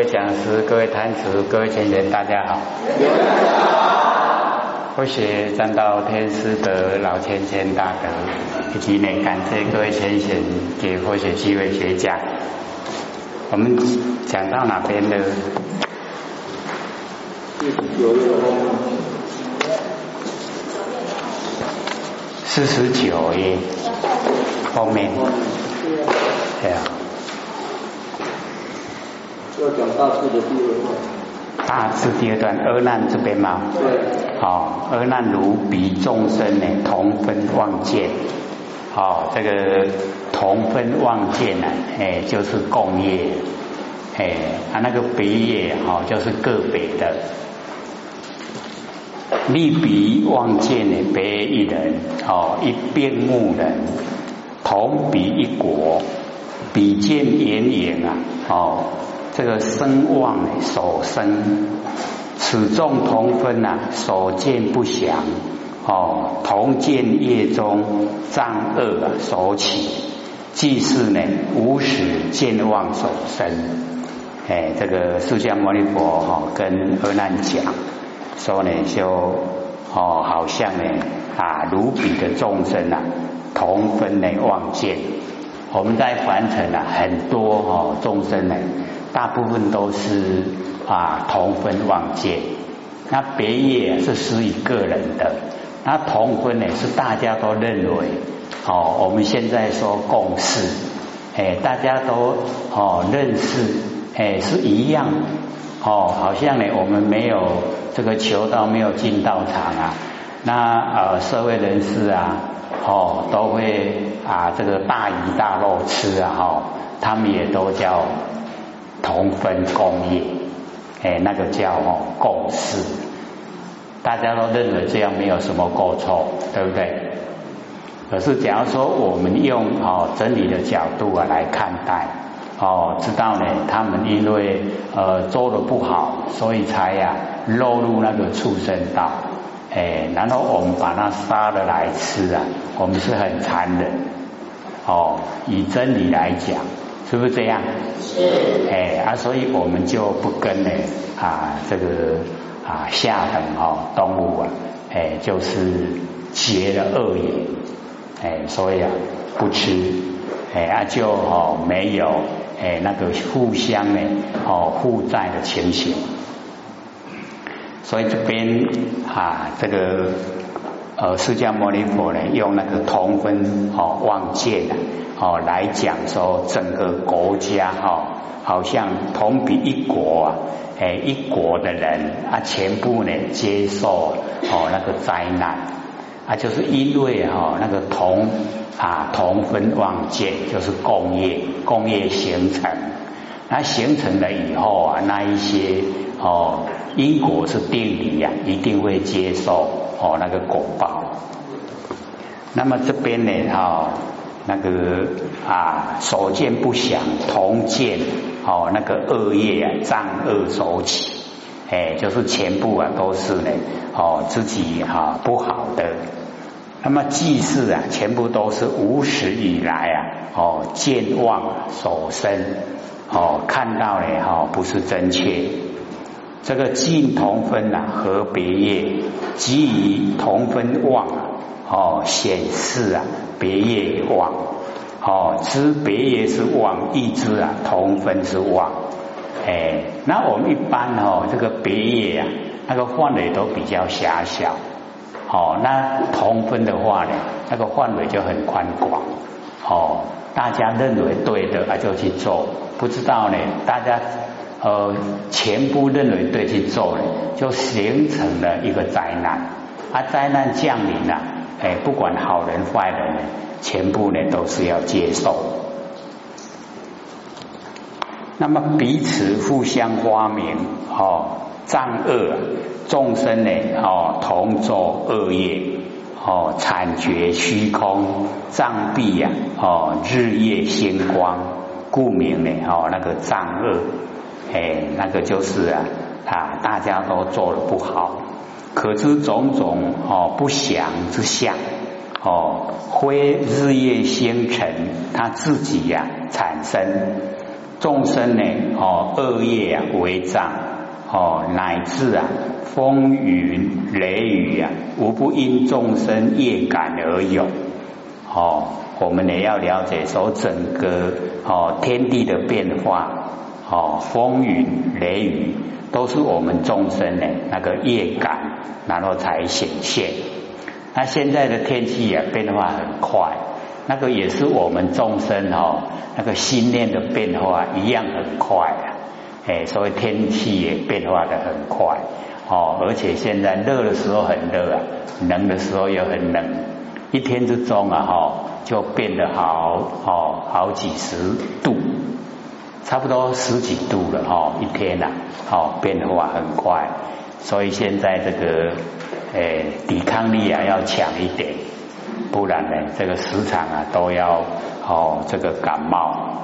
各位讲师、各位坛子、各位前人，大家好。我是占道天师的老千千大德，以及呢感谢各位先贤给佛学机会学家。我们讲到哪边呢？四十九页后面，对啊。要讲大智的第二段，大智第二段，阿难这边吗？对。好，阿难如彼众生呢，同分望见。好，这个同分望见呢，哎，就是共业。哎，他那个别业，哈，就是个别的。利彼望见呢，别一人，哦，一边目人，同比一国，比见眼影啊，哦。这个声望所生，此众同分呐，所见不详哦，同见业中障恶所起，即是呢无始见望所生。哎，这个释迦牟尼佛哈跟阿难讲说呢，就哦好像呢啊如彼的众生啊，同分呢望见。我们在凡尘啊，很多哦众生呢。大部分都是啊同分望见，那别业是属于个人的，那同分呢是大家都认为哦，我们现在说共识，哎，大家都哦认识，哎是一样。哦，好像呢我们没有这个求道，没有进道场啊，那呃社会人士啊，哦都会啊这个大鱼大肉吃啊哈，他们也都叫。同分共业，哎，那个叫哦共事，大家都认为这样没有什么过错，对不对？可是假如说我们用哦真理的角度啊来看待，哦，知道呢，他们因为呃做的不好，所以才呀落入那个畜生道，哎，然后我们把它杀了来吃啊，我们是很残忍，哦，以真理来讲。是不是这样？是。哎啊，所以我们就不跟呢啊这个啊下等哦动物啊，哎就是结了恶业，哎所以啊不吃，哎啊就哦没有哎那个互相呢哦互债的情形，所以这边啊这个呃释迦牟尼佛呢用那个同分哦望见的。哦，来讲说整个国家哈，好像同比一国啊，哎，一国的人啊，全部呢接受哦那个灾难啊，就是因为哈那个同啊同分望见，就是工业工业形成，那形成了以后啊，那一些哦因果是定理呀，一定会接受哦那个果报。那么这边呢哈。那个啊，所见不详，同见哦，那个恶业啊，障恶所起，哎，就是全部啊都是呢哦自己哈不好的。那么记事啊，全部都是无始以来啊哦见妄所生哦看到呢哈不是真切。这个尽同分啊和别业，基于同分妄哦显示啊。别业妄，哦，知别业是妄，一知啊同分是妄，哎，那我们一般哦，这个别业啊，那个范围都比较狭小，哦，那同分的话呢，那个范围就很宽广，哦，大家认为对的啊就去做，不知道呢，大家呃全部认为对去做呢，就形成了一个灾难，啊，灾难降临了。哎，不管好人坏人，全部呢都是要接受。那么彼此互相发明哦，障恶众生呢哦，同作恶业哦，惨绝虚空，障蔽呀哦，日夜星光，故名呢哦，那个障恶，哎，那个就是啊啊，大家都做的不好。可知种种哦不祥之相哦，非日夜星辰他自己呀产生众生呢，哦，恶业啊为障，哦，乃至啊风云雷雨啊，无不因众生业感而有。哦，我们也要了解说整个哦天地的变化，哦风雨雷雨都是我们众生的那个业感，然后才显现。那现在的天气也变化很快。那个也是我们众生哦，那个心念的变化一样很快啊，哎，所以天气也变化的很快哦，而且现在热的时候很热啊，冷的时候又很冷，一天之中啊哈，就变得好哦，好几十度，差不多十几度了哈，一天呐，哦，变化很快，所以现在这个诶，抵抗力啊要强一点。不然呢，这个时常啊都要哦，这个感冒。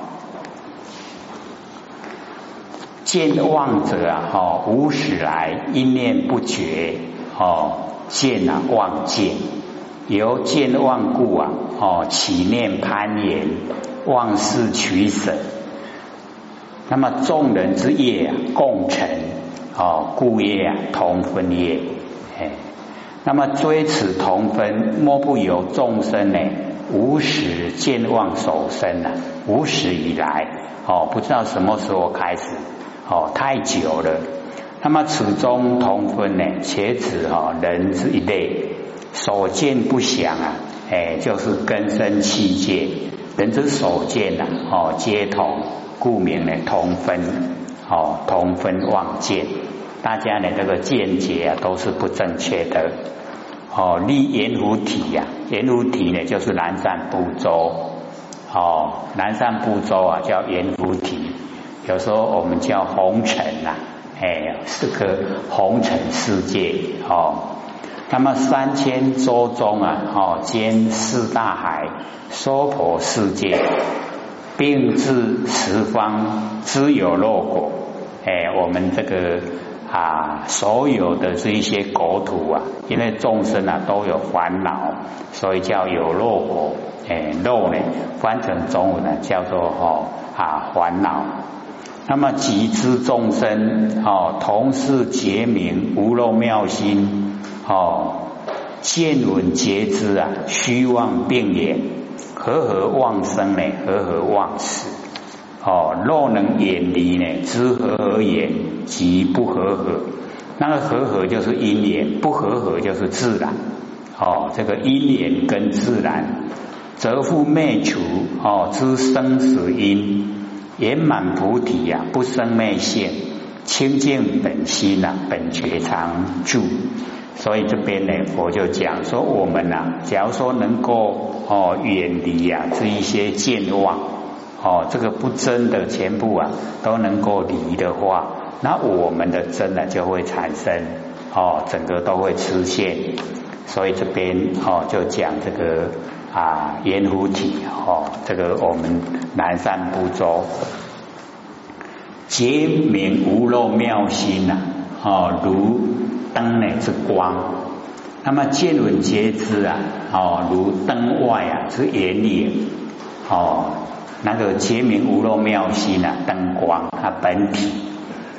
见妄者啊，哦，无始来一念不绝哦，见啊妄见，由见妄故啊，哦，起念攀岩，妄事取舍。那么众人之业啊，共成哦，故业啊，同分业，哎。那么追此同分，莫不由众生呢？无始见望守身呐，无始以来哦，不知道什么时候开始哦，太久了。那么此中同分呢，且指哈人之一类，所见不详啊，哎，就是根生器界，人之所见呐，哦，皆同，故名呢同分，哦，同分望见。大家呢，这个见解啊，都是不正确的。哦，立盐湖体呀，盐湖体呢，就是南山部洲。哦，南山部洲啊，叫盐湖体。有时候我们叫红尘呐，哎，是个红尘世界。哦，那么三千洲中啊，哦，兼四大海，娑婆世界，并至十方，知有肉果。哎，我们这个。啊，所有的这一些国土啊，因为众生啊都有烦恼，所以叫有肉果。哎，肉呢翻成中文呢叫做哦啊烦恼。那么集之众生哦，同是结名无漏妙心哦，见闻皆知啊，虚妄病也，和合妄生呢？和合妄死？哦，若能远离呢，知和而言，即不和合。那个和合就是因缘，不和合就是自然。哦，这个因缘跟自然，则复灭除哦知生死因，圆满菩提呀，不生灭现，清净本心呐，本觉常住。所以这边呢，佛就讲说，我们呐，假如说能够哦远离呀这一些健忘。哦，这个不真的全部啊都能够离的话，那我们的真呢就会产生哦，整个都会出现。所以这边哦就讲这个啊圆弧体哦，这个我们南山不洲皆明无漏妙心呐哦，如灯呢之光，那么见闻皆知啊哦，如灯外啊之眼影哦。那个结明无漏妙心啊，灯光它本体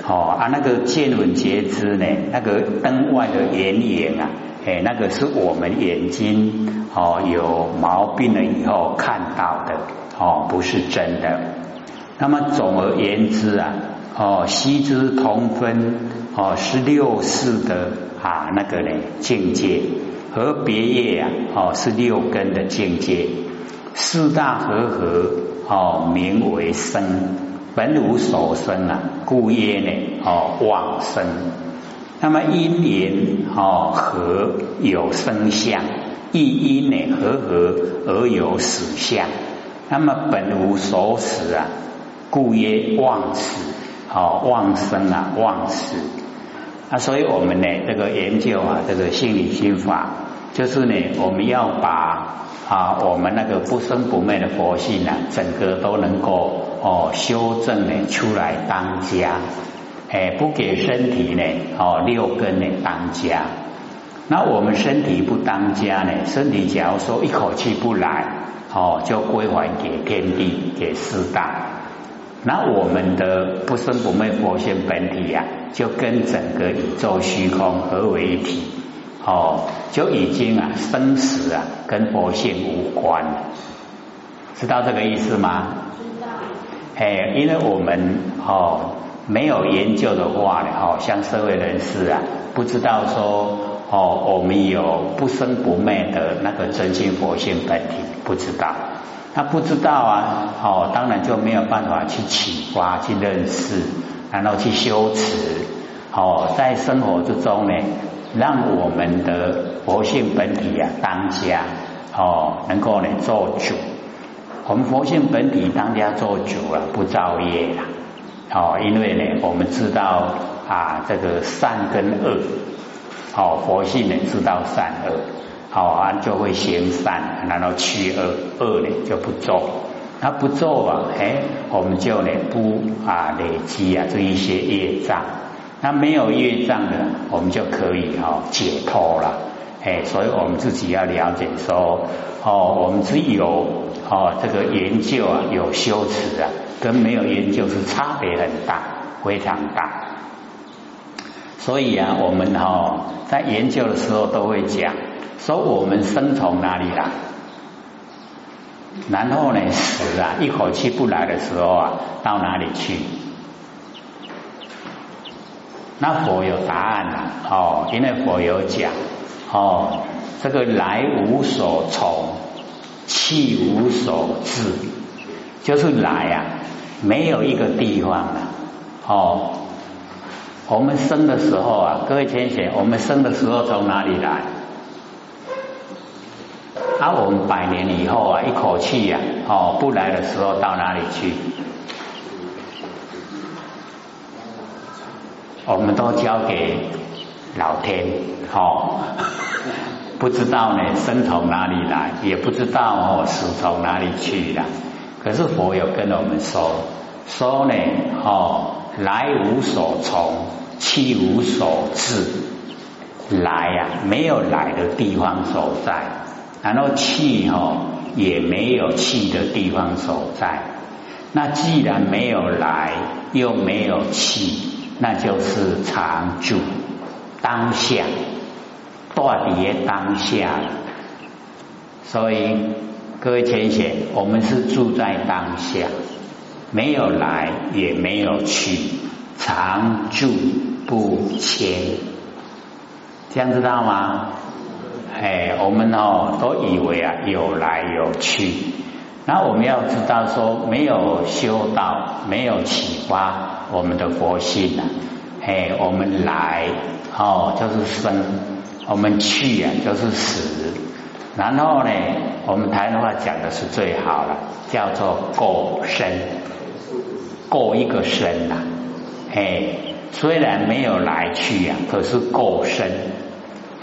哦啊，那个见闻皆知呢，那个灯外的眼影啊，哎，那个是我们眼睛哦有毛病了以后看到的哦，不是真的。那么总而言之啊，哦，悉知同分哦，是六世的啊那个呢境界和别业啊，哦是六根的境界，四大和合。哦，名为生，本无所生啊，故曰呢，哦，妄生。那么因缘哦和有生相，亦因呢和合而有死相。那么本无所死啊，故曰妄死。哦，旺生啊，旺死。啊，所以我们呢，这个研究啊，这个心理心法，就是呢，我们要把。啊，我们那个不生不灭的佛性啊，整个都能够哦修正呢出来当家，哎，不给身体呢哦六根呢当家。那我们身体不当家呢，身体假如说一口气不来，哦，就归还给天地给四大。那我们的不生不灭佛性本体呀，就跟整个宇宙虚空合为一体，哦，就已经啊生死啊跟佛性无关了，知道这个意思吗？知道。哎，因为我们哦没有研究的话呢，哦像社会人士啊，不知道说哦我们有不生不灭的那个真心佛性本体，不知道。他不知道啊，哦，当然就没有办法去启发、去认识，然后去修持，哦，在生活之中呢，让我们的佛性本体啊当家，哦，能够呢做主。我们佛性本体当家做主啊，不造业啦，哦，因为呢，我们知道啊，这个善跟恶，哦，佛性呢知道善恶。好啊，就会行善，然后去恶，恶呢就不做。那不做啊，哎，我们就呢不啊累积啊这一些业障。那没有业障的，我们就可以哈解脱了。哎，所以我们自己要了解说，哦，我们只有哦这个研究啊，有修持啊，跟没有研究是差别很大，非常大。所以啊，我们哈在研究的时候都会讲。说我们生从哪里来？然后呢死啊，一口气不来的时候啊，到哪里去？那佛有答案啊，哦，因为佛有讲哦，这个来无所从，去无所至，就是来啊，没有一个地方啊，哦，我们生的时候啊，各位天贤，我们生的时候从哪里来？啊，我们百年以后啊，一口气呀，哦，不来的时候到哪里去？我们都交给老天，哦，不知道呢，生从哪里来，也不知道哦，死从哪里去了。可是佛有跟我们说，说呢，哦，来无所从，去无所至，来呀，没有来的地方所在。然后气哈也没有气的地方所在，那既然没有来又没有气，那就是常住当下，断别当下。所以各位天贤，我们是住在当下，没有来也没有去，常住不迁，这样知道吗？哎，我们哦都以为啊有来有去，那我们要知道说没有修道，没有启发我们的佛性啊，哎，我们来哦就是生，我们去啊就是死，然后呢，我们台湾话讲的是最好了，叫做过生，过一个生呐，哎，虽然没有来去呀，可是过生。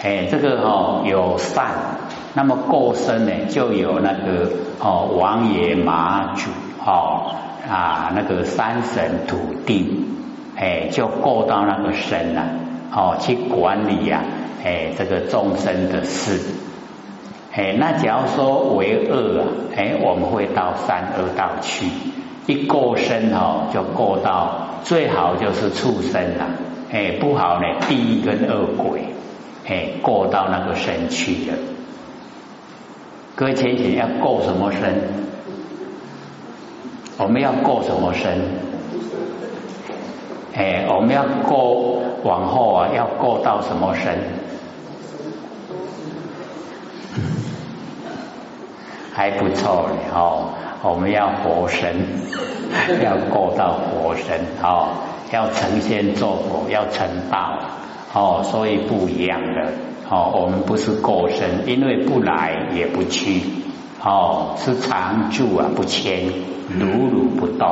哎，这个哦有善，那么过生呢，就有那个哦王爷马主哦啊那个山神土地，哎就过到那个身了哦去管理呀哎这个众生的事，哎那假如说为恶啊，哎我们会到三恶道去，一过身哦就过到最好就是畜生了，哎不好呢地狱跟恶鬼。哎，过到那个身去了。各位前贤要过什么身？我们要过什么身？哎，我们要过往后啊，要过到什么身？还不错嘞哦，我们要活身，要过到活身哦，要成仙做佛，要成道。哦，所以不一样的哦，我们不是过身，因为不来也不去，哦，是常住啊，不迁，如如不动，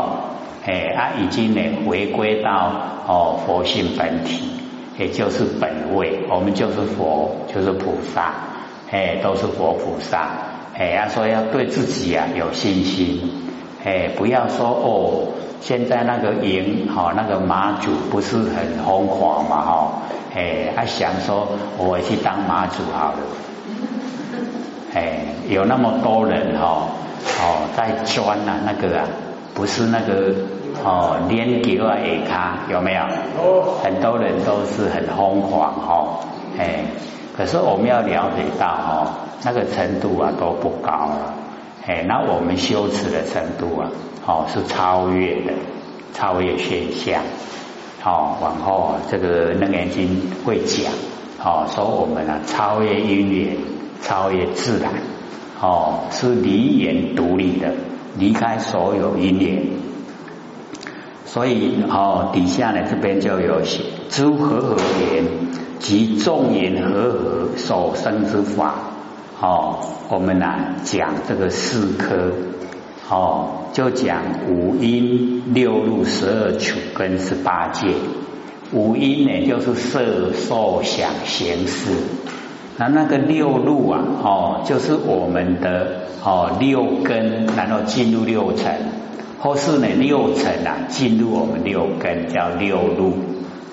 哎，啊，已经呢回归到哦佛性本体，也就是本位，我们就是佛，就是菩萨，哎，都是活菩萨，哎，啊，所以要对自己啊有信心，哎，不要说哦，现在那个营，哈，那个马祖不是很疯狂嘛，哈。哎，他想说，我去当马祖好了。哎，有那么多人哈，哦，在钻呐，那个啊，不是那个哦，连脚啊，下卡有没有？很多人都是很疯狂哈，哎，可是我们要了解到哦，那个程度啊都不高了，哎，那我们修持的程度啊，哦是超越的，超越现象，哦，往后这个楞严经会讲，哦，说我们啊超越因缘，超越自然，哦，是离缘独立的，离开所有因缘。所以哦，底下呢这边就有写诸和合言及众言和合所生之法哦，我们呢讲这个四科哦，就讲五音六路十二处跟十八界。五音呢就是色受想行识，那那个六路啊哦，就是我们的哦六根，然后进入六层。或是呢六层啊，进入我们六根叫六路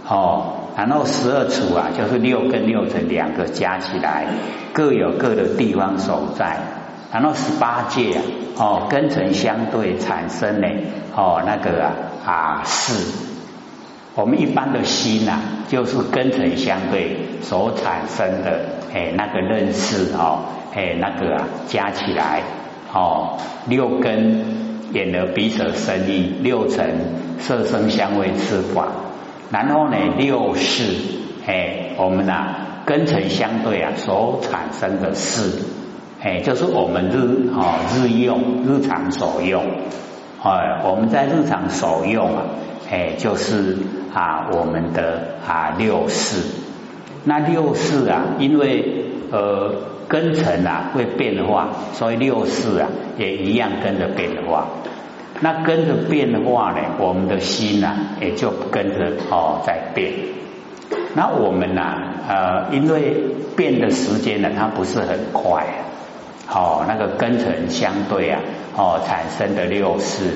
哦，然后十二处啊，就是六根六层两个加起来，各有各的地方所在。然后十八界啊，哦，根尘相对产生呢，哦，那个啊啊是，我们一般的心呐，就是根尘相对所产生的哎那个认识哦，哎那个啊加起来哦六根。眼耳鼻舌身意六层色声香味吃法，然后呢六识，哎，我们呐根尘相对啊所产生的事，哎，就是我们日啊日用日常所用，哎，我们在日常所用啊，哎，就是啊我们的啊六识，那六识啊，因为呃根尘啊会变化，所以六识啊也一样跟着变化。那跟着变化呢，我们的心呐也就跟着哦在变。那我们呐呃，因为变的时间呢，它不是很快，哦，那个根尘相对啊，哦产生的六识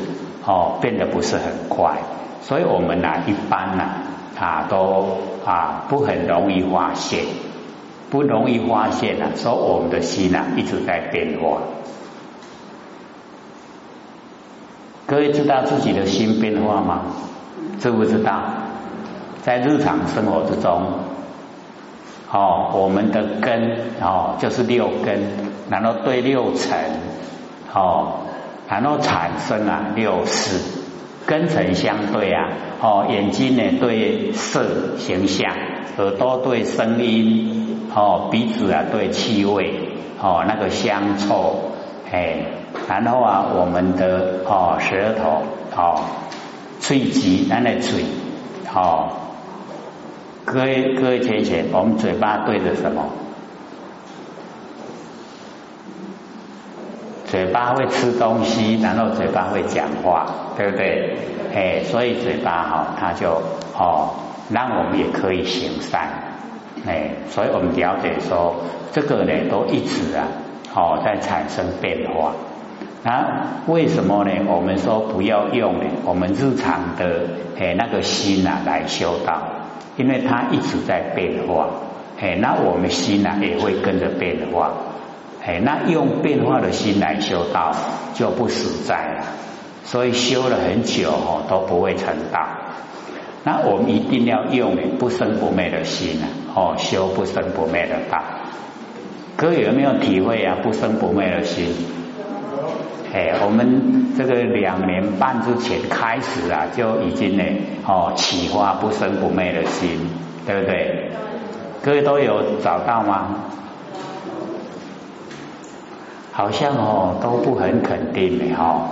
哦变得不是很快，所以我们呐一般呐啊都啊不很容易发现，不容易发现啊，说我们的心呐一直在变化。各位知道自己的心变化吗？知不知道？在日常生活之中，哦，我们的根哦就是六根，然后对六尘哦，然后产生啊六识，根尘相对啊，哦，眼睛呢对色形象，耳朵对声音，哦，鼻子啊对气味，哦，那个香臭，哎。然后啊，我们的哦舌头哦，喙肌，咱的嘴哦，各位各位浅浅，我们嘴巴对着什么？嘴巴会吃东西，然后嘴巴会讲话，对不对？哎，所以嘴巴哈，它就哦，让我们也可以行善，哎，所以我们了解说，这个呢，都一直啊，哦，在产生变化。啊，为什么呢？我们说不要用？我们日常的诶那个心呐来修道，因为它一直在变化，诶，那我们心呐也会跟着变化，诶，那用变化的心来修道就不实在了。所以修了很久哦都不会成道。那我们一定要用不生不灭的心啊，哦，修不生不灭的道。各位有没有体会啊？不生不灭的心？哎，我们这个两年半之前开始啊，就已经呢，哦，启发不生不灭的心，对不对？各位都有找到吗？好像哦都不很肯定的哈。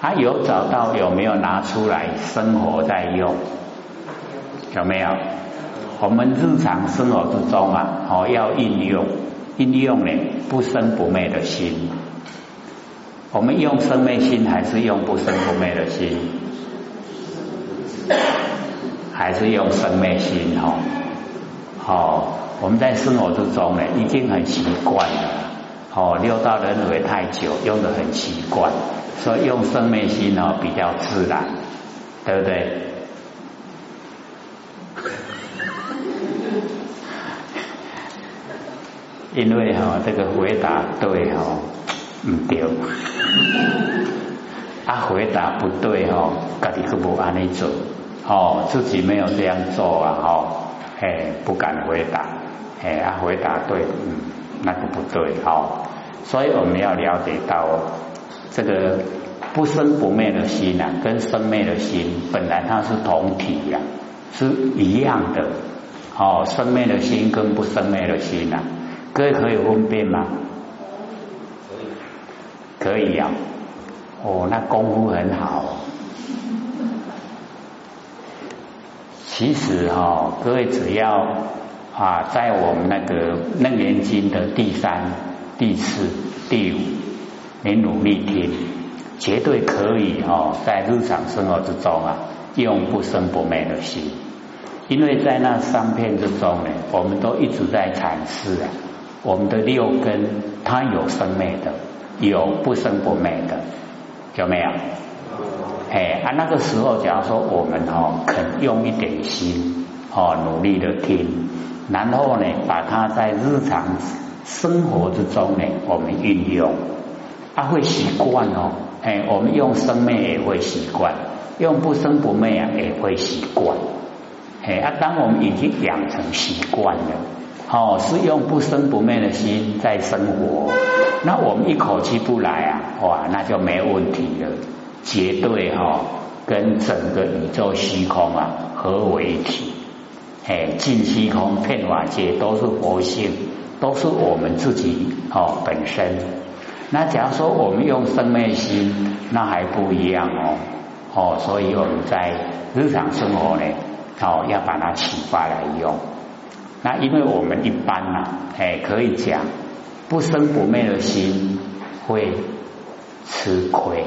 他有找到有没有拿出来生活在用？有没有？我们日常生活之中啊，哦要应用，应用呢不生不灭的心。我们用生灭心还是用不生不灭的心？还是用生灭心？哈，好，我们在生活之中呢，已经很习惯了。哦，六道轮回太久，用的很习惯，所以用生灭心哦比较自然，对不对？因为哈，这个回答对哈。唔对，啊，回答不对哦，家己都不安尼做，哦，自己没有这样做啊，哦，哎，不敢回答，哎，啊，回答对，嗯，那个不对，哦，所以我们要了解到这个不生不灭的心啊，跟生灭的心本来它是同体呀，是一样的，哦，生灭的心跟不生灭的心啊，各位可以分辨吗？可以，可以呀。哦，那功夫很好。其实哈，各位只要啊，在我们那个《楞严经》的第三、第四、第五，你努力听，绝对可以哈，在日常生活之中啊，用不生不灭的心。因为在那三片之中呢，我们都一直在阐释啊，我们的六根它有生灭的，有不生不灭的。有没有？哎啊，那个时候，假如说我们哦肯用一点心哦，努力的听，然后呢，把它在日常生活之中呢，我们运用，啊会习惯哦，哎，我们用生灭也会习惯，用不生不灭啊也会习惯，哎啊，当我们已经养成习惯了。哦，是用不生不灭的心在生活，那我们一口气不来啊，哇，那就没问题了，绝对哈跟整个宇宙虚空啊合为一体，哎，尽虚空遍法界都是佛性，都是我们自己哦本身。那假如说我们用生灭心，那还不一样哦，哦，所以我们在日常生活呢，哦要把它启发来用。那因为我们一般呐，哎，可以讲不生不灭的心会吃亏。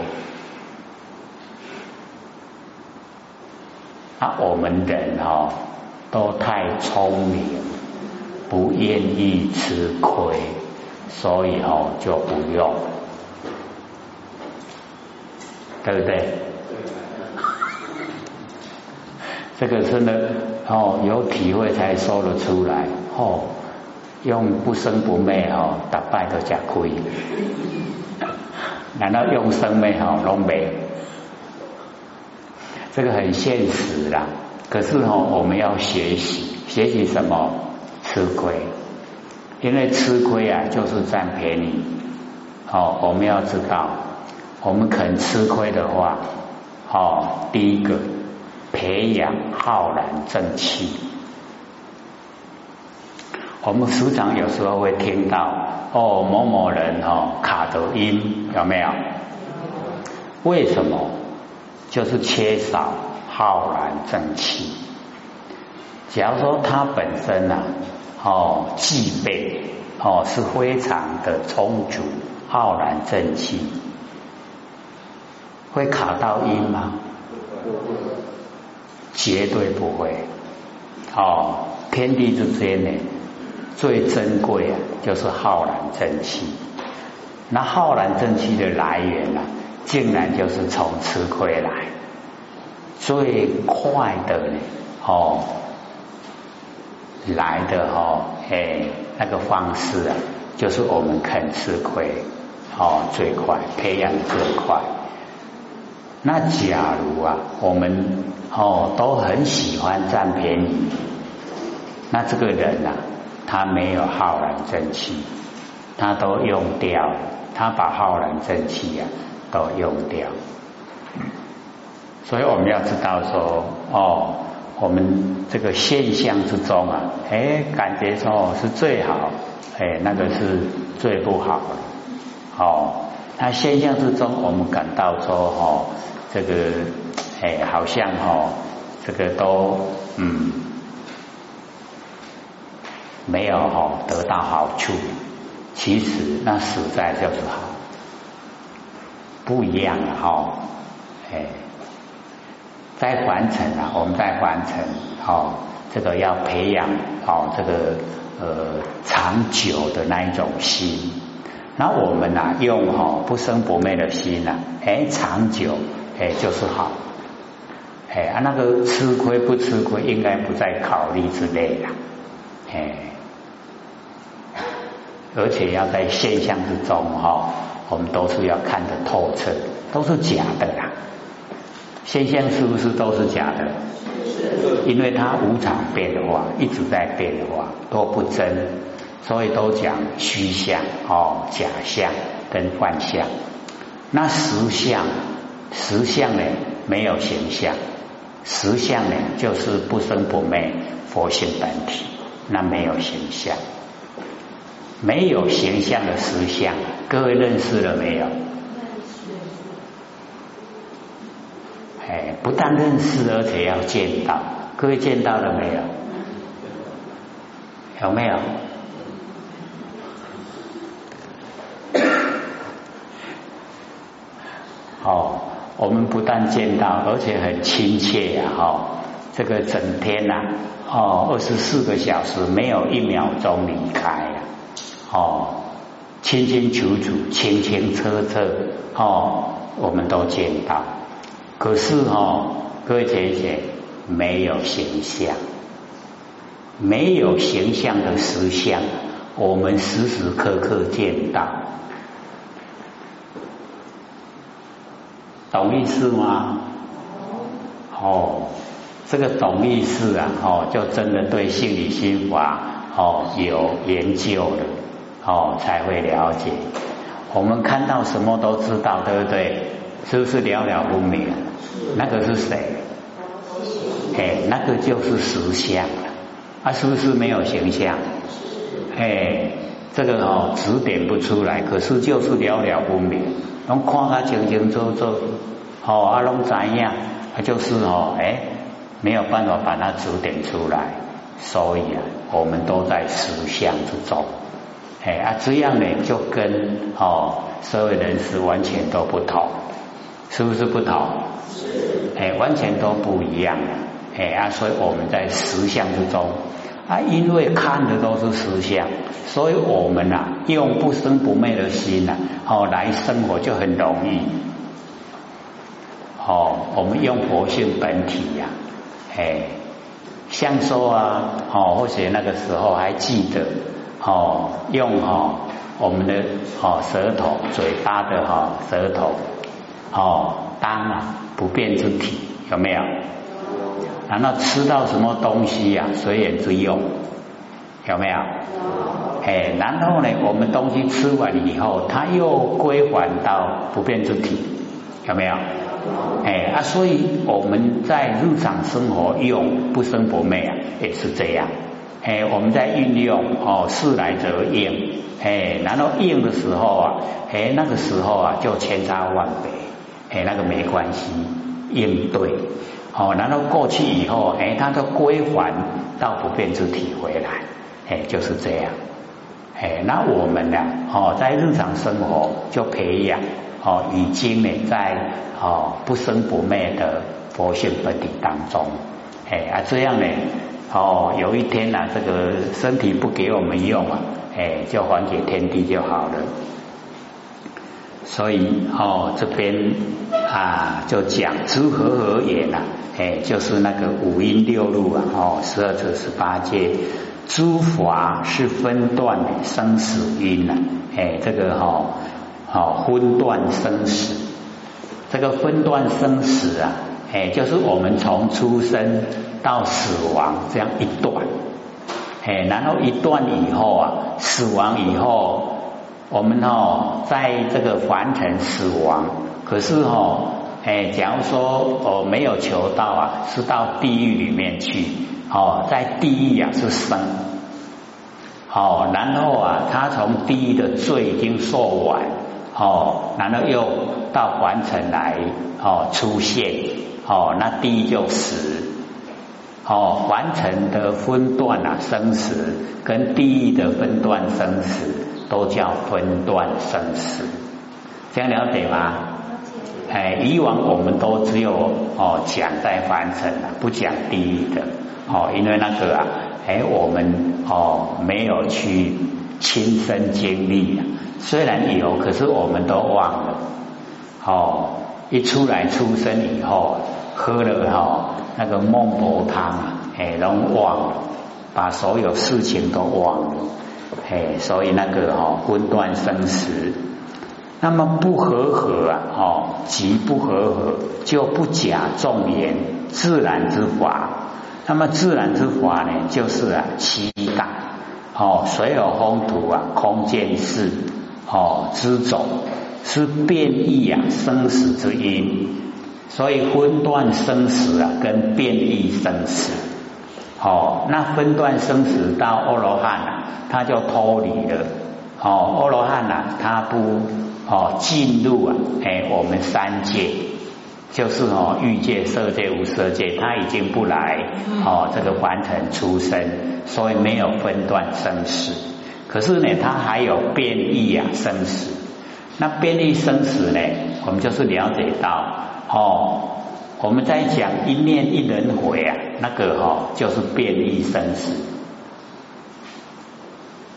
啊，我们人哈都太聪明，不愿意吃亏，所以哦就不用，对不对？这个真的哦，有体会才说得出来哦。用不生不灭哦，打败都假亏。难道用生灭哦，拢没？这个很现实啦。可是哦，我们要学习，学习什么？吃亏。因为吃亏啊，就是占便宜。哦，我们要知道，我们肯吃亏的话，哦，第一个。培养浩然正气。我们时常有时候会听到哦，某某人哦卡得音有没有？为什么？就是缺少浩然正气。假如说他本身呐哦具备哦是非常的充足浩然正气，会卡到音吗？绝对不会哦！天地之间呢，最珍贵啊，就是浩然正气。那浩然正气的来源呢，竟然就是从吃亏来。最快的呢，哦，来的哦，哎，那个方式啊，就是我们肯吃亏，哦，最快培养最快。那假如啊，我们哦都很喜欢占便宜，那这个人呐，他没有浩然正气，他都用掉，他把浩然正气呀都用掉。所以我们要知道说，哦，我们这个现象之中啊，哎，感觉说是最好，哎，那个是最不好的，哦。那现象之中，我们感到说，哦，这个，哎，好像哦，这个都，嗯，没有哈得到好处。其实那实在就是好，不一样的哈，哎，在凡尘啊，我们在凡尘，哦，这个要培养哦，这个呃长久的那一种心。那我们呐，用哈不生不灭的心呐，哎，长久哎就是好，哎啊那个吃亏不吃亏，应该不在考虑之内了，哎，而且要在现象之中哈，我们都是要看得透彻，都是假的啦。现象是不是都是假的？是。因为它无常变化，一直在变化，都不真，所以都讲虚相哦，假象跟幻象。那实相，实相呢没有形象，实相呢就是不生不灭佛性本体，那没有形象，没有形象的实相，各位认识了没有？哎，不但认识，而且要见到。各位见到了没有？有没有？哦，我们不但见到，而且很亲切呀！哈，这个整天呐，哦，二十四个小时没有一秒钟离开呀，哦，清清楚楚、清清澈澈，哦，我们都见到。可是哦，各位姐姐没有形象，没有形象的实相，我们时时刻刻见到。懂意思吗？哦，这个懂意思啊，哦，就真的对心理心法哦有研究了，哦才会了解。我们看到什么都知道，对不对？是不是了了不明？那个是谁？哎，那个就是实相啊，是不是没有形象？哎，这个哦指点不出来，可是就是了了不明。拢看他清清楚楚，哦，啊，拢怎样？他就是哦，哎，没有办法把它指点出来，所以啊，我们都在实相之中，哎啊，这样呢，就跟哦社会人士完全都不同，是不是不同？是，哎，完全都不一样，哎啊，所以我们在实相之中。啊，因为看的都是实相，所以我们呐用不生不灭的心呐，哦来生活就很容易。哦，我们用佛性本体呀，哎，像说啊，哦或许那个时候还记得，哦用哦我们的哦舌头嘴巴的哈舌头，哦当啊不变之体，有没有？然后吃到什么东西呀？随缘之用有没有？哎，然后呢，我们东西吃完以后，它又归还到不变之体，有没有？哎啊，所以我们在日常生活用不生不灭啊，也是这样。哎，我们在运用哦，事来则应，哎，然后应的时候啊，哎，那个时候啊，就千差万别，哎，那个没关系，应对。哦，然后过去以后，哎，它的归还到不变之体回来，哎，就是这样，哎，那我们呢，哦，在日常生活就培养，哦，已经呢，在哦不生不灭的佛性本体当中，哎啊，这样呢，哦，有一天呢，这个身体不给我们用啊，哎，就还给天地就好了。所以哦，这边啊，就讲知和合也呐，哎，就是那个五音六路啊，哦，十二处十八界，诸法是分段生死因呐，哎，这个哈，好分段生死，这个分段生死啊，哎，就是我们从出生到死亡这样一段，哎，然后一段以后啊，死亡以后。我们哦，在这个凡尘死亡，可是哦，哎，假如说哦没有求道啊，是到地狱里面去哦，在地狱啊是生，哦，然后啊，他从地狱的罪已经受完，哦，然后又到凡尘来哦出现，哦，那地狱就死，哦，凡尘的分段啊生死，跟地狱的分段生死。都叫分段生死，这样了解吗？哎，以往我们都只有哦讲在凡尘啊，不讲地狱的哦，因为那个啊，哎，我们哦没有去亲身经历啊，虽然有，可是我们都忘了哦。一出来出生以后，喝了哈那个孟婆汤啊，哎，都忘了，把所有事情都忘了。哎，所以那个哈分段生死，那么不和合啊，哦，即不和合，就不假众言，自然之法。那么自然之法呢，就是啊，七大，哦，水有风土啊，空见识，哦，之种是变异啊，生死之因。所以分段生死啊，跟变异生死，哦，那分段生死到阿罗汉啊，他就脱离了。哦，阿罗汉呐，他不哦进入啊，哎，我们三界就是哦欲界、色界、无色界，他已经不来哦这个凡尘出生，所以没有分段生死。可是呢，他还有变异啊生死。那变异生死呢，我们就是了解到哦，我们在讲一念一轮回啊，那个哈就是变异生死。